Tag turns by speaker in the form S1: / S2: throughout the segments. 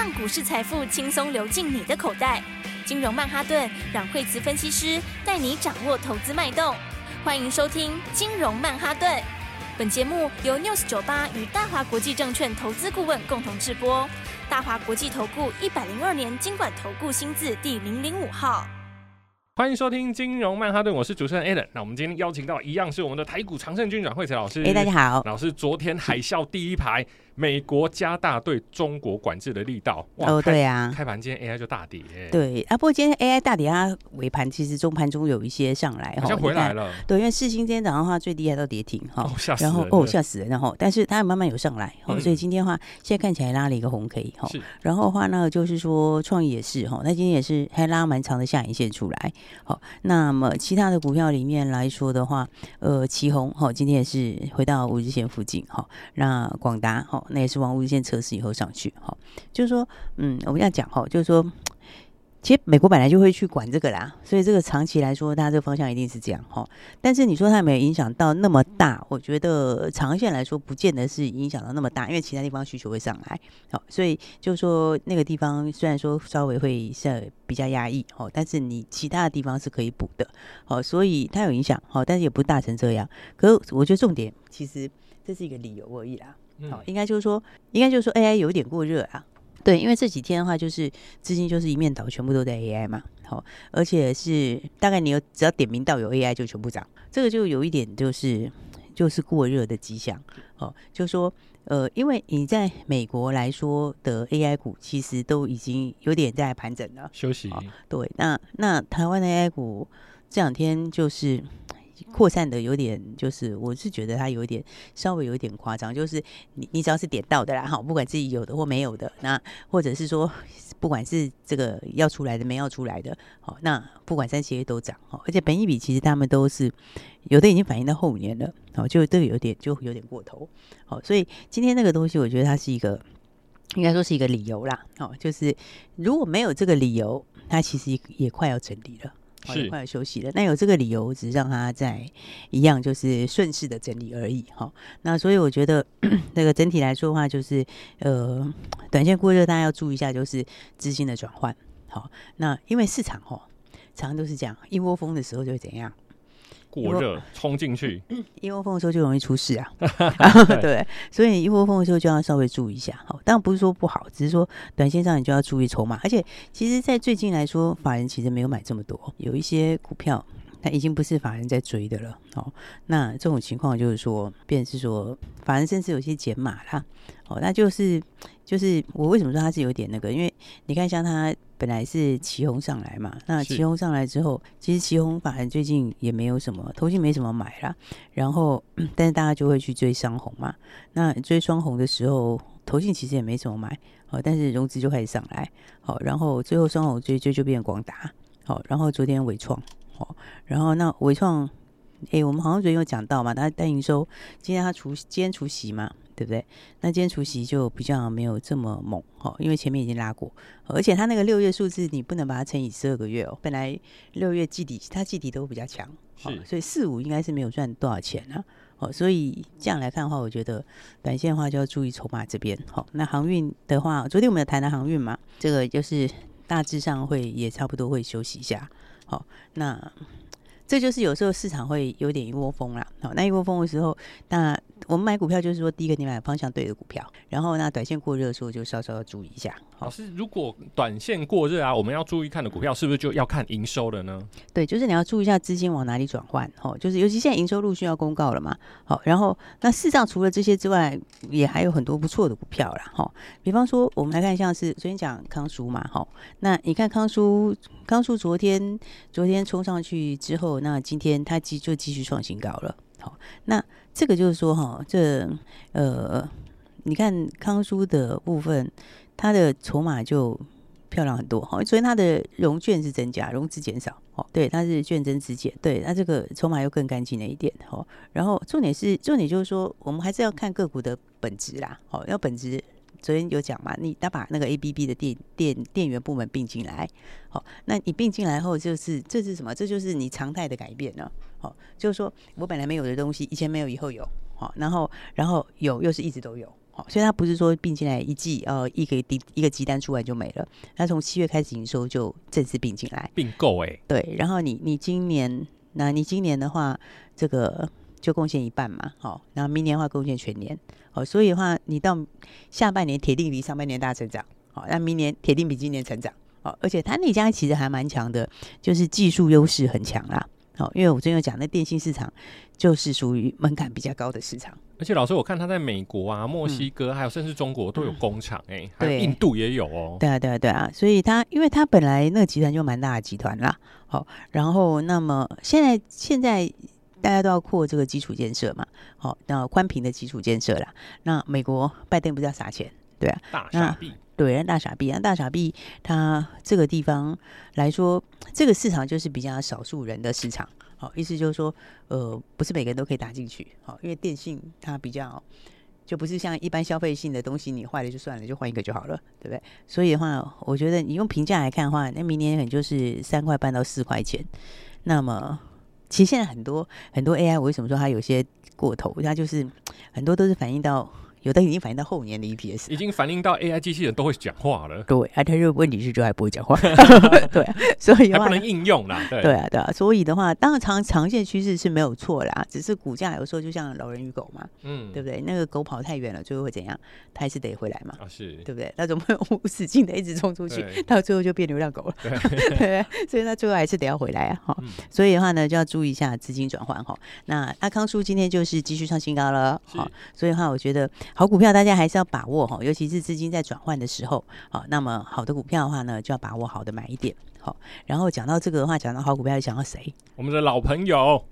S1: 让股市财富轻松流进你的口袋。金融曼哈顿让惠慈分析师带你掌握投资脉动。欢迎收听金融曼哈顿。本节目由 News 九八与大华国际证券投资顾问共同制播。大华国际投顾一百零二年金管投顾新字第零零五号。
S2: 欢迎收听金融曼哈顿，我是主持人 Alan。那我们今天邀请到一样是我们的台股常胜军阮惠慈老师。
S3: 哎，大家好，
S2: 老师，昨天海啸第一排。美国加大对中国管制的力道。
S3: 哦，对啊，
S2: 开盘今天 AI 就大跌。
S3: 对啊，不过今天 AI 大跌，它尾盘其实中盘中有一些上来，
S2: 好像回来了。
S3: 对，因为世星今天早上的话最低还到跌停哈，然后
S2: 哦
S3: 吓死人，然后但是它慢慢有上来，哦，所以今天的话现在看起来拉了一个红 K 哈，然后的话呢就是说创意也是哈，它今天也是还拉蛮长的下影线出来，好，那么其他的股票里面来说的话，呃，旗红哈今天也是回到五日线附近哈，那广达哈那也是往无线。测试以后上去，哈，就是说，嗯，我们要讲哈，就是说，其实美国本来就会去管这个啦，所以这个长期来说，它这个方向一定是这样哈。但是你说它有没有影响到那么大？我觉得长线来说，不见得是影响到那么大，因为其他地方需求会上来，好，所以就是说那个地方虽然说稍微会是比较压抑，哦，但是你其他的地方是可以补的，好，所以它有影响，好，但是也不大成这样。可是我觉得重点其实这是一个理由而已啦。好，应该就是说，应该就是说，AI 有点过热啊。对，因为这几天的话，就是资金就是一面倒，全部都在 AI 嘛。好，而且是大概你有只要点名到有 AI 就全部涨，这个就有一点就是就是过热的迹象。哦，就是说，呃，因为你在美国来说的 AI 股，其实都已经有点在盘整了，
S2: 休息。
S3: 对，那那台湾的 AI 股这两天就是。扩散的有点，就是我是觉得它有点稍微有点夸张，就是你你只要是点到的啦，哈，不管自己有的或没有的，那或者是说不管是这个要出来的没要出来的，好，那不管三七 A 都涨，哈，而且本益比其实他们都是有的已经反映到后年了，好，就这个有点就有点过头，好，所以今天那个东西我觉得它是一个应该说是一个理由啦，好，就是如果没有这个理由，它其实也快要整理了。是快要休息了，那有这个理由，只是让他在一样，就是顺势的整理而已哈。那所以我觉得 那个整体来说的话，就是呃，短线过热，大家要注意一下，就是资金的转换。好，那因为市场哈，常常都是这样，一窝蜂的时候就会怎样？
S2: 过热冲进去，
S3: 一窝蜂的时候就容易出事啊。对，所以一窝蜂的时候就要稍微注意一下。好，当然不是说不好，只是说短线上你就要注意筹码。而且，其实，在最近来说，法人其实没有买这么多，有一些股票它已经不是法人在追的了。哦，那这种情况就是说，变成是说法人甚至有些减码啦。哦，那就是就是我为什么说它是有点那个？因为你看，像它。本来是旗红上来嘛，那旗红上来之后，其实旗红法人最近也没有什么，投信没什么买啦。然后，但是大家就会去追双红嘛。那追双红的时候，投信其实也没什么买，哦，但是融资就开始上来，好，然后最后双红追追就变广达，好，然后昨天伟创，好，然后那伟创，哎，我们好像昨天有讲到嘛，他单营收，今天他除今天除息嘛。对不对？那今天除夕就比较没有这么猛哈，因为前面已经拉过，而且它那个六月数字你不能把它乘以十二个月哦。本来六月季底它季底都比较强，是，所以四五应该是没有赚多少钱啊。哦，所以这样来看的话，我觉得短线的话就要注意筹码这边。好，那航运的话，昨天我们有谈的航运嘛，这个就是大致上会也差不多会休息一下。好，那这就是有时候市场会有点一窝蜂啦。好，那一窝蜂的时候，那。我们买股票就是说，第一个你买方向对的股票，然后那短线过热的时候就稍稍要注意一下。
S2: 老师，如果短线过热啊，我们要注意看的股票是不是就要看营收了呢？
S3: 对，就是你要注意一下资金往哪里转换哦。就是尤其现在营收陆续要公告了嘛，好，然后那市上除了这些之外，也还有很多不错的股票啦。哈。比方说，我们来看像是昨天讲康舒嘛，哈，那你看康舒，康舒昨天昨天冲上去之后，那今天它继就继续创新高了。好，那。这个就是说哈，这呃，你看康叔的部分，它的筹码就漂亮很多哈。所以它的融券是增加，融资减少哦。对，它是券增资减，对，它这个筹码又更干净了一点哦。然后重点是重点就是说，我们还是要看个股的本质啦。哦，要本质，昨天有讲嘛，你他把那个 ABB 的电电电源部门并进来，好，那你并进来后，就是这是什么？这就是你常态的改变了。好，就是说我本来没有的东西，以前没有，以后有，好，然后然后有又是一直都有，好，所以它不是说并进来一季呃一个订一个急单出来就没了，它从七月开始营收就正式并进来
S2: 并购哎，
S3: 对，然后你你今年那你今年的话，这个就贡献一半嘛，好，然后明年的话贡献全年，哦，所以的话你到下半年铁定比上半年大成长，好，那明年铁定比今年成长，哦，而且它那家其实还蛮强的，就是技术优势很强啦。哦，因为我之前有讲，那电信市场就是属于门槛比较高的市场。
S2: 而且老师，我看他在美国啊、墨西哥，还有甚至中国都有工厂，哎，还有印度也有哦。
S3: 对啊，对啊，对啊。所以他，因为他本来那个集团就蛮大的集团啦。好，然后那么现在现在大家都要扩这个基础建设嘛。好，那宽频的基础建设啦。那美国拜登不是要撒钱？对啊，
S2: 大傻逼。
S3: 对，大傻逼啊！大傻逼，他这个地方来说，这个市场就是比较少数人的市场。好，意思就是说，呃，不是每个人都可以打进去。好，因为电信它比较就不是像一般消费性的东西，你坏了就算了，就换一个就好了，对不对？所以的话，我觉得你用评价来看的话，那明年可能就是三块半到四块钱。那么，其实现在很多很多 AI，我为什么说它有些过头？它就是很多都是反映到。有的已经反映到后年的 EPS，
S2: 已经反映到 AI 机器人都会讲话了。
S3: 对，啊，它就问题是就还不会讲话。对，所以
S2: 还不能应用啦。对，
S3: 对啊，对啊。所以的话，当然长长线趋势是没有错啦，只是股价有时候就像老人与狗嘛，嗯，对不对？那个狗跑太远了，最后会怎样？它还是得回来嘛。啊，是，对不对？那怎么会无止境的一直冲出去，到最后就变流浪狗了？对，对，所以它最后还是得要回来啊。哈，所以的话呢，就要注意一下资金转换哈。那阿康叔今天就是继续创新高了，好，所以的话我觉得。好股票，大家还是要把握哈，尤其是资金在转换的时候，好，那么好的股票的话呢，就要把握好的买一点，好。然后讲到这个的话，讲到好股票，又想到谁？
S2: 我们的老朋友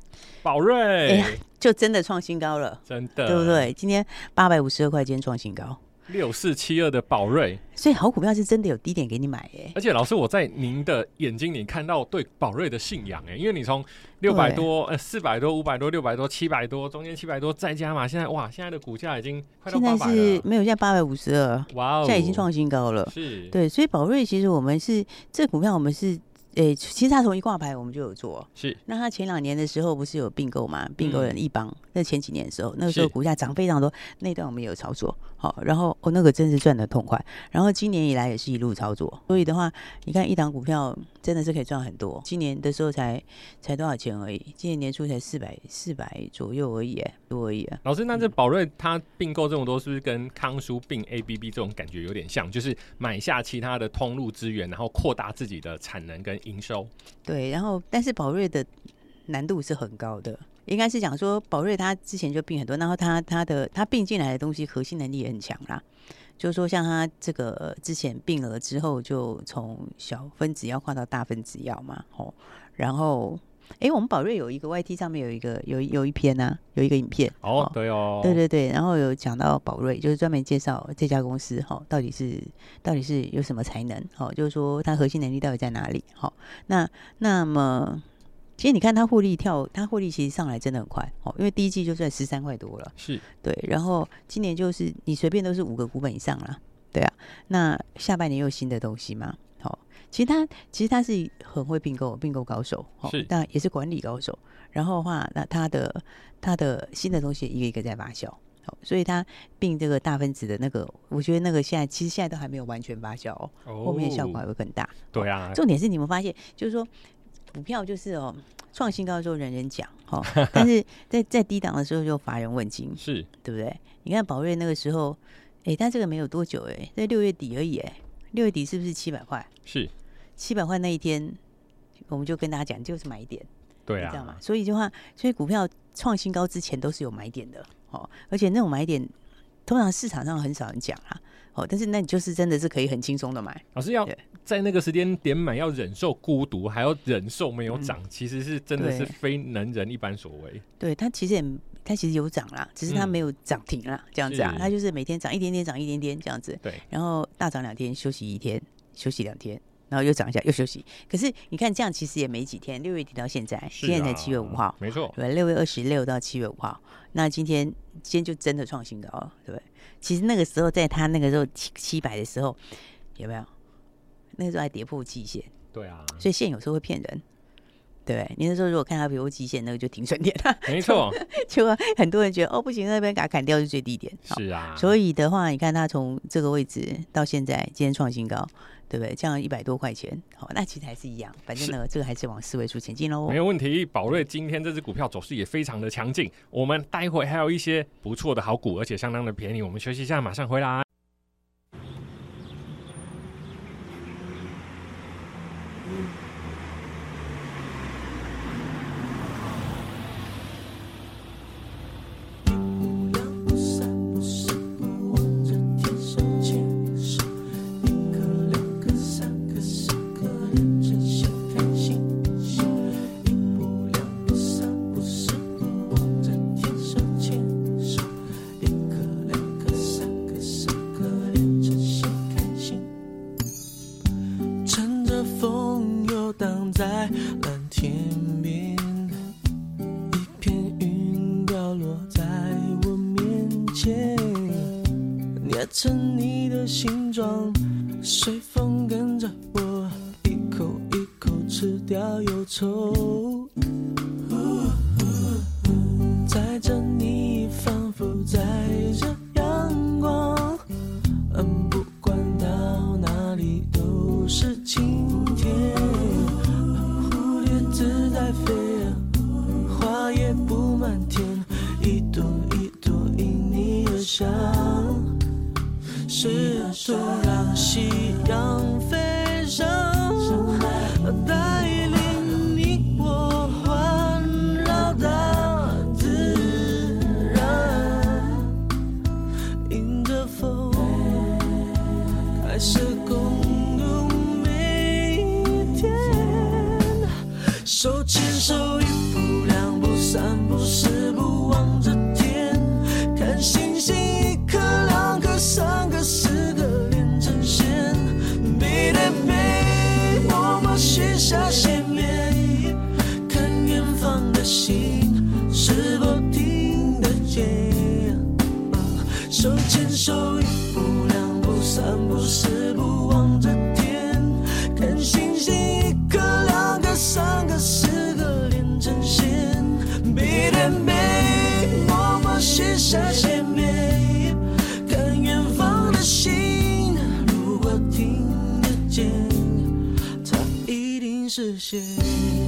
S2: 宝瑞，
S3: 哎呀，就真的创新高了，
S2: 真的，
S3: 对不对？今天八百五十二块，今天创新高。
S2: 六四七二的宝瑞，
S3: 所以好股票是真的有低点给你买耶。
S2: 而且老师，我在您的眼睛里看到对宝瑞的信仰哎，因为你从六百多呃四百多五百多六百多七百多中间七百多再加嘛，现在哇，现在的股价已经快到八百了。现在是
S3: 没有，现在八百五十二，哇哦，现在已经创新高了。是，对，所以宝瑞其实我们是这股票，我们是。诶、欸，其实他从一挂牌我们就有做，是。那他前两年的时候不是有并购嘛？并购人一帮，那、嗯、前几年的时候，那个时候股价涨非常多，那段我们也有操作。好，然后哦，那个真是赚的痛快。然后今年以来也是一路操作，所以的话，你看一档股票真的是可以赚很多。今年的时候才才多少钱而已？今年年初才四百四百左右而已，多而已。
S2: 老师，那这宝瑞他并购这么多，是不是跟康舒并 ABB 这种感觉有点像？就是买下其他的通路资源，然后扩大自己的产能跟营收。
S3: 对，然后但是宝瑞的难度是很高的。应该是讲说，宝瑞他之前就病很多，然后他他的他病进来的东西核心能力也很强啦。就是说，像他这个之前病了之后，就从小分子药换到大分子药嘛，吼。然后，哎，我们宝瑞有一个 YT 上面有一个有有一篇呢、啊，有一个影片。
S2: 哦，对哦，
S3: 对对对。然后有讲到宝瑞，就是专门介绍这家公司，哈，到底是到底是有什么才能，哦，就是说它核心能力到底在哪里，好。那那么。其实你看它获利跳，它获利其实上来真的很快哦，因为第一季就算十三块多了，是。对，然后今年就是你随便都是五个股本以上了，对啊，那下半年又有新的东西嘛，好，其实他其实他是很会并购，并购高手，是，但也是管理高手，然后的话，那他的他的新的东西一个一个在发酵，好，所以他并这个大分子的那个，我觉得那个现在其实现在都还没有完全发酵哦，后面效果还会更大，
S2: 对啊，
S3: 重点是你们发现就是说。股票就是哦，创新高的时候人人讲哦，但是在在低档的时候就乏人问津，是对不对？你看宝瑞那个时候，哎，但这个没有多久哎，在六月底而已哎，六月底是不是七百块？是七百块那一天，我们就跟大家讲，就是买点，对啊，你知道吗？所以的话，所以股票创新高之前都是有买点的哦，而且那种买点通常市场上很少人讲啊。哦，但是那你就是真的是可以很轻松的买。
S2: 老师要在那个时间点买，要忍受孤独，还要忍受没有涨，嗯，其实是真的是非能人一般所为。
S3: 对，它其实也它其实有涨啦，只是它没有涨停啦，嗯，这样子啊，它就是每天涨一点点，涨一点点这样子。对，然后大涨两天，休息一天，休息两天，然后又涨一下，又休息。可是你看这样其实也没几天，六月底到现在，啊，现在才七月五号，没错，对，六月二十六到七月五号，那今天今天就真的创新高了，对不对？其实那个时候，在他那个时候七七百的时候，有没有？那个时候还跌破季线。对啊。所以线有时候会骗人，对，你那时候如果看它，比如极限那个就停损点了，
S4: 没错，
S3: 就很多人觉得哦不行，那边给它砍掉是最低点。
S4: 是啊，
S3: 所以的话，你看它从这个位置到现在，今天创新高，对不对？降了一百多块钱好那其实还是一样反正呢这个还是往四位数前进喽
S4: 没有问题宝瑞今天这只股票走势也非常的强劲我们待会还有一些不错的好股而且相当的便宜我们休息一下马上回来。
S2: 你
S4: 的形状，随风跟着我，一口一口吃掉忧愁。在这，你仿佛在这。视线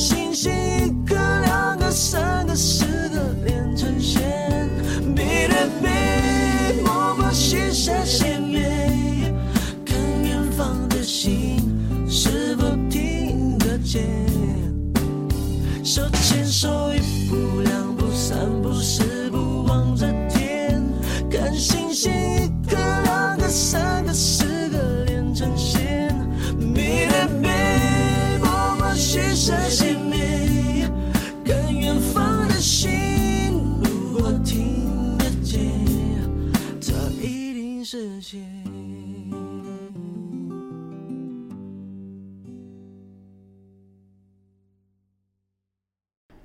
S4: 星星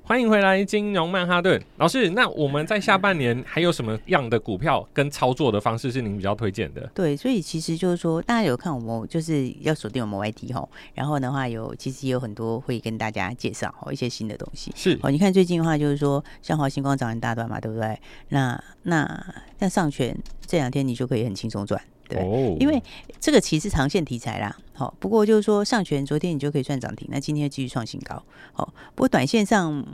S2: 欢迎回来，金融曼哈顿老师。那我们在下半年还有什么样的股票跟操作的方式是您比较推荐的？
S3: 对，所以其实就是说，大家有看我们就是要锁定我们 YT 哈，然后的话有其实也有很多会跟大家介绍哦一些新的东西。
S2: 是
S3: 哦，你看最近的话就是说，像华星光涨很大段嘛，对不对？那那但上权这两天你就可以很轻松赚，对，哦、因为这个其实长线题材啦。好，不过就是说上权昨天你就可以赚涨停，那今天继续创新高。好，不过短线上。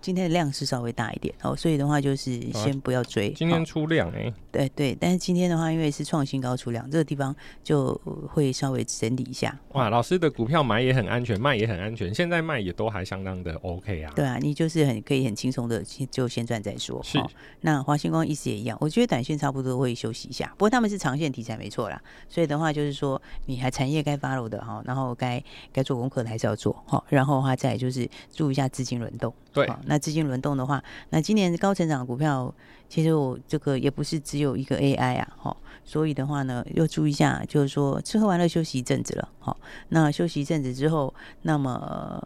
S3: 今天的量是稍微大一点哦，所以的话就是先不要追。
S2: 啊、今天出量哎、欸，
S3: 对对，但是今天的话，因为是创新高出量，这个地方就会稍微整理一下。
S2: 哇，老师的股票买也很安全，卖也很安全，现在卖也都还相当的 OK 啊。
S3: 对啊，你就是很可以很轻松的就先赚再说。是，那华星光意思也一样，我觉得短线差不多会休息一下，不过他们是长线题材没错啦。所以的话就是说，你还产业该 follow 的哈，然后该该做功课的还是要做哈，然后的话再就是注意一下资金轮动。
S2: 对，
S3: 那资金轮动的话，那今年高成长的股票，其实我这个也不是只有一个 AI 啊，哈，所以的话呢，要注意一下，就是说吃喝玩乐休息一阵子了，好，那休息一阵子之后，那么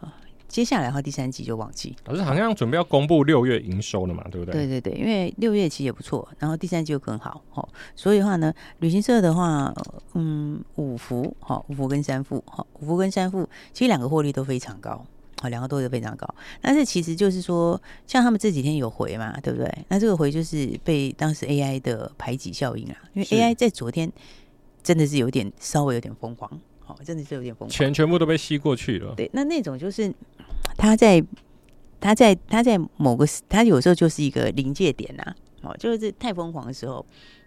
S3: 接下来的话，第三季就旺季。
S2: 老师好像准备要公布六月营收了嘛，对不对？
S3: 对对对，因为六月其实也不错，然后第三季又更好，哈，所以的话呢，旅行社的话，嗯，五福，哈，五福跟三富，哈，五福跟三富，其实两个获利都非常高。两个都是非常高，但是其实就是说，像他们这几天有回嘛，对不对？那这个回就是被当时 AI 的排挤效应啊，因为 AI 在昨天真的是有点稍微有点疯狂，哦，真的是有点疯狂，
S2: 钱全部都被吸过去了。
S3: 对，那那种就是他在他在他在某个他有时候就是一个临界点呐，哦，就是太疯狂的时候，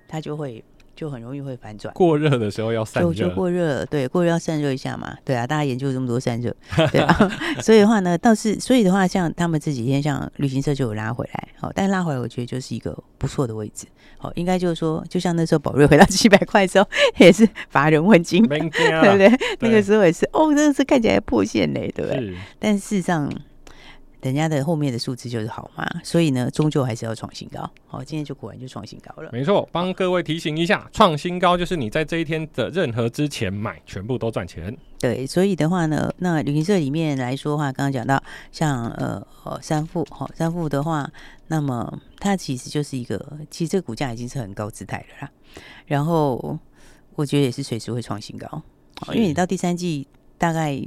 S3: 他就会。就很容易会反转，
S2: 过热的时候要散热，
S3: 就过热，对，过热要散热一下嘛，对啊，大家研究这么多散热，对啊，所以的话呢，倒是，所以的话，像他们这几天，像旅行社就有拉回来，好，但拉回来，我觉得就是一个不错的位置，好，应该就是说，就像那时候宝瑞回到 七百块的时候，也是乏人问津，对不对？那个时候也是，哦，真的是看起来破线嘞，对不对？但事实上。人家的后面的数字就是好嘛，所以呢，终究还是要创新高。好，今天就果然就创新高了。
S2: 没错，帮各位提醒一下，创新高就是你在这一天的任何之前买，全部都赚钱。
S3: 对，所以的话呢，那旅行社里面来说的话，刚刚讲到像呃三富，好三富的话，那么它其实就是一个，其实这个股价已经是很高姿态了啦。然后我觉得也是随时会创新高，好，因为你到第三季大概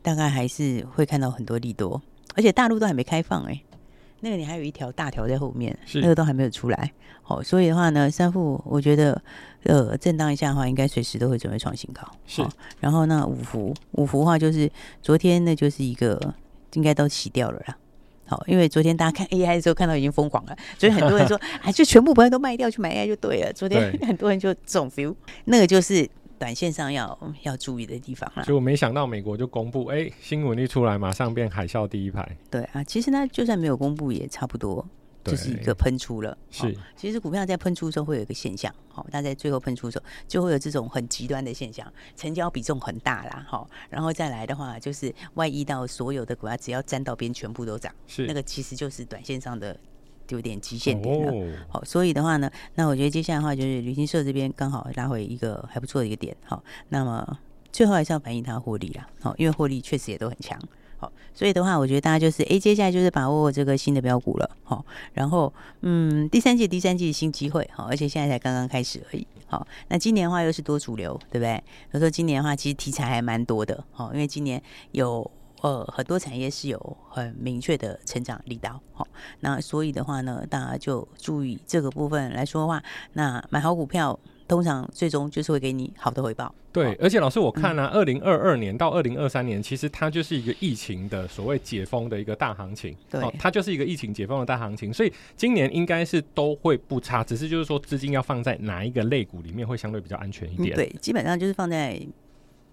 S3: 大概还是会看到很多利多。而且大陆都还没开放哎、欸，那个你还有一条大条在后面，那个都还没有出来。好，所以的话呢，三副我觉得呃震荡一下的话，应该随时都会准备创新高。是，然后那五福五福的话就是昨天那就是一个应该都洗掉了啦。好，因为昨天大家看 AI 的时候看到已经疯狂了，所以很多人说哎，就全部不要都卖掉去买 AI 就对了。昨天很多人就这种 feel，那个就是。短线上要要注意的地方了，
S2: 就没想到美国就公布，哎、欸，新闻一出来，马上变海啸第一排。
S3: 对啊，其实呢，就算没有公布，也差不多，就是一个喷出了。是，其实股票在喷出的时候会有一个现象，好，它在最后喷出的时候就会有这种很极端的现象，成交比重很大啦，好，然后再来的话就是外溢到所有的股票，只要沾到边，全部都涨。是，那个其实就是短线上的。就有点极限点了，好，所以的话呢，那我觉得接下来的话就是旅行社这边刚好拉回一个还不错的一个点，好，那么最后还是要反映它获利啦，好，因为获利确实也都很强，好，所以的话，我觉得大家就是，哎，接下来就是把握这个新的标股了，好，然后嗯，第三季第三季新机会，好，而且现在才刚刚开始而已，好，那今年的话又是多主流，对不对？所以说今年的话，其实题材还蛮多的，好，因为今年有。呃，很多产业是有很明确的成长力道，好，那所以的话呢，大家就注意这个部分来说的话，那买好股票，通常最终就是会给你好的回报。
S2: 对，而且老师我看呢、啊，二零二二年到二零二三年，其实它就是一个疫情的所谓解封的一个大行情，对，它就是一个疫情解封的大行情，所以今年应该是都会不差，只是就是说资金要放在哪一个类股里面会相对比较安全一点。
S3: 嗯、对，基本上就是放在。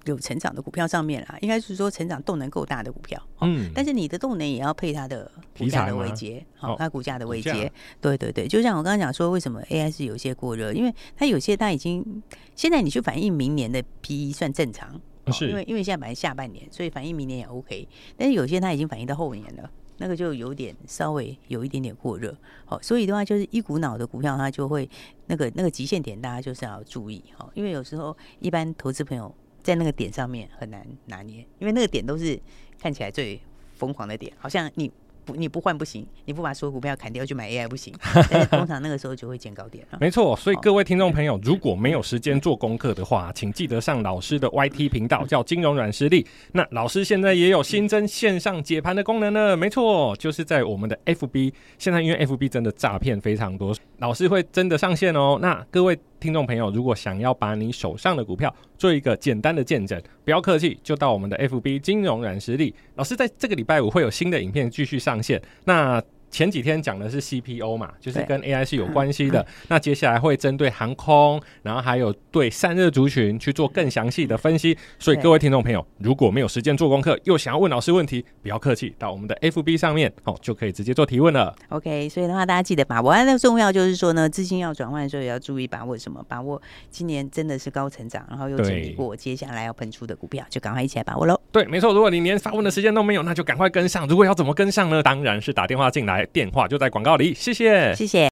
S3: 有成长的股票上面啦，应该是说成长动能够大的股票，嗯，但是你的动能也要配它的股价的位阶，好，它股价的位阶，对对对，就像我刚刚讲说，为什么 AI 是有些过热，因为它有些它已经现在你去反映明年的 PE 算正常，是，因为因为现在本来下半年，所以反映明年也 OK，但是有些它已经反映到后年了，那个就有点稍微有一点点过热，好，所以的话就是一股脑的股票它就会那个那个极限点，大家就是要注意，好，因为有时候一般投资朋友。在那个点上面很难拿捏，因为那个点都是看起来最疯狂的点，好像你不你不换不行，你不把所有股票砍掉去买 AI 不行。但是通常那个时候就会见高点了。
S2: 没错，所以各位听众朋友，如果没有时间做功课的话，请记得上老师的 YT 频道，叫金融软实力。那老师现在也有新增线上解盘的功能呢。没错，就是在我们的 FB。现在因为 FB 真的诈骗非常多，老师会真的上线哦。那各位听众朋友，如果想要把你手上的股票做一个简单的见证，不要客气，就到我们的 FB 金融软实力。老师在这个礼拜五会有新的影片继续上线。那前几天讲的是 CPO 嘛，就是跟 AI 是有关系的。那接下来会针对航空，然后还有对散热族群去做更详细的分析。所以各位听众朋友，如果没有时间做功课，又想要问老师问题，不要客气，到我们的 FB 上面哦，就可以直接做提问了。
S3: OK，所以的话，大家记得把握。那重要就是说呢，资金要转换的时候也要注意把握什么？把握今年真的是高成长，然后又经历过，接下来要喷出的股票，就赶快一起来把握喽。
S2: 对，没错。如果你连发问的时间都没有，那就赶快跟上。如果要怎么跟上呢？当然是打电话进来，电话就在广告里。谢谢，
S3: 谢谢。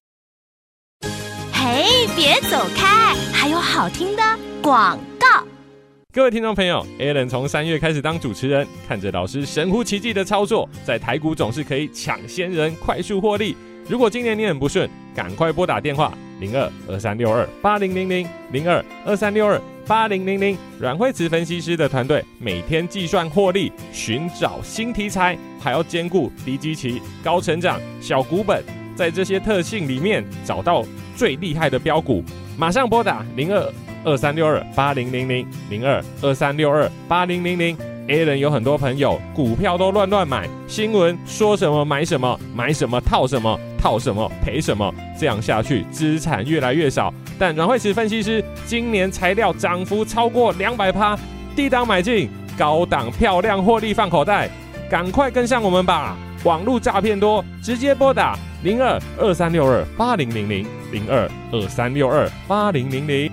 S1: 嘿，别走开，还有好听的广告。
S2: 各位听众朋友，Alan 从三月开始当主持人，看着老师神乎其技的操作，在台股总是可以抢先人，快速获利。如果今年你很不顺，赶快拨打电话零二二三六二八零零零零二二三六二八零零零。阮慧慈分析师的团队每天计算获利，寻找新题材，还要兼顾低基期、高成长、小股本，在这些特性里面找到最厉害的标股。马上拨打零二二三六二八零零零零二二三六二八零零零。A 人有很多朋友，股票都乱乱买，新闻说什么买什么，买什么套什么，套什么赔什么，这样下去资产越来越少。但阮慧慈分析师今年材料涨幅超过两百趴，低档买进，高档漂亮获利放口袋，赶快跟上我们吧！网络诈骗多，直接拨打零二二三六二八零零零零二二三六二八零零零。